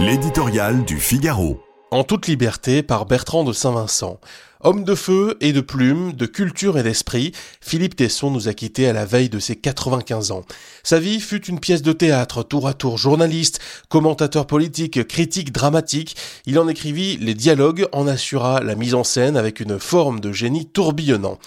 L'éditorial du Figaro. En toute liberté par Bertrand de Saint-Vincent. Homme de feu et de plume, de culture et d'esprit, Philippe Tesson nous a quittés à la veille de ses 95 ans. Sa vie fut une pièce de théâtre, tour à tour journaliste, commentateur politique, critique dramatique. Il en écrivit les dialogues, en assura la mise en scène avec une forme de génie tourbillonnant.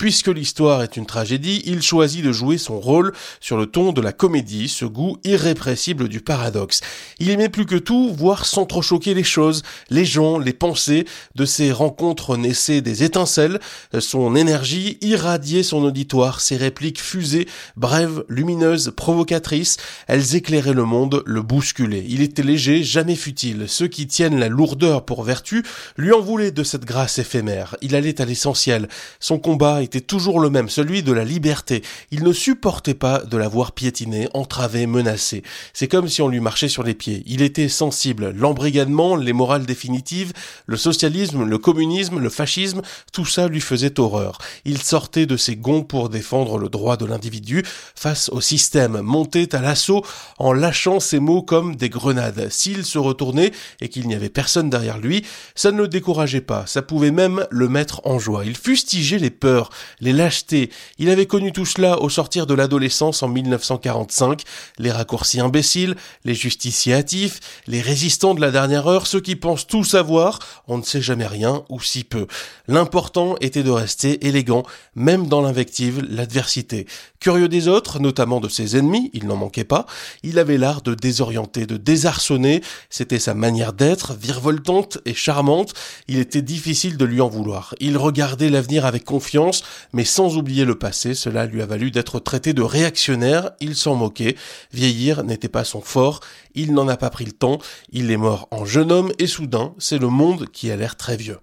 Puisque l'histoire est une tragédie, il choisit de jouer son rôle sur le ton de la comédie, ce goût irrépressible du paradoxe. Il aimait plus que tout voir sans trop choquer les choses, les gens, les pensées. De ses rencontres naissaient des étincelles, son énergie irradiait son auditoire, ses répliques fusées, brèves, lumineuses, provocatrices, elles éclairaient le monde, le bousculaient. Il était léger, jamais futile. Ceux qui tiennent la lourdeur pour vertu lui en voulaient de cette grâce éphémère. Il allait à l'essentiel. Son combat était toujours le même, celui de la liberté. Il ne supportait pas de la voir piétiner, entravée, menacée. C'est comme si on lui marchait sur les pieds. Il était sensible. L'embrigadement, les morales définitives, le socialisme, le communisme, le fascisme, tout ça lui faisait horreur. Il sortait de ses gonds pour défendre le droit de l'individu face au système, montait à l'assaut en lâchant ses mots comme des grenades. S'il se retournait et qu'il n'y avait personne derrière lui, ça ne le décourageait pas, ça pouvait même le mettre en joie. Il fustigeait les peurs, les lâchetés. Il avait connu tout cela au sortir de l'adolescence en 1945, les raccourcis imbéciles, les justiciers hâtifs, les résistants de la dernière heure, ceux qui pensent tout savoir, on ne sait jamais rien ou si peu. L'important était de rester élégant, même dans l'invective, l'adversité. Curieux des autres, notamment de ses ennemis, il n'en manquait pas, il avait l'art de désorienter, de désarçonner, c'était sa manière d'être, virevoltante et charmante, il était difficile de lui en vouloir. Il regardait l'avenir avec confiance, mais sans oublier le passé, cela lui a valu d'être traité de réactionnaire, il s'en moquait, vieillir n'était pas son fort, il n'en a pas pris le temps, il est mort en jeune homme et soudain, c'est le monde qui a l'air très vieux.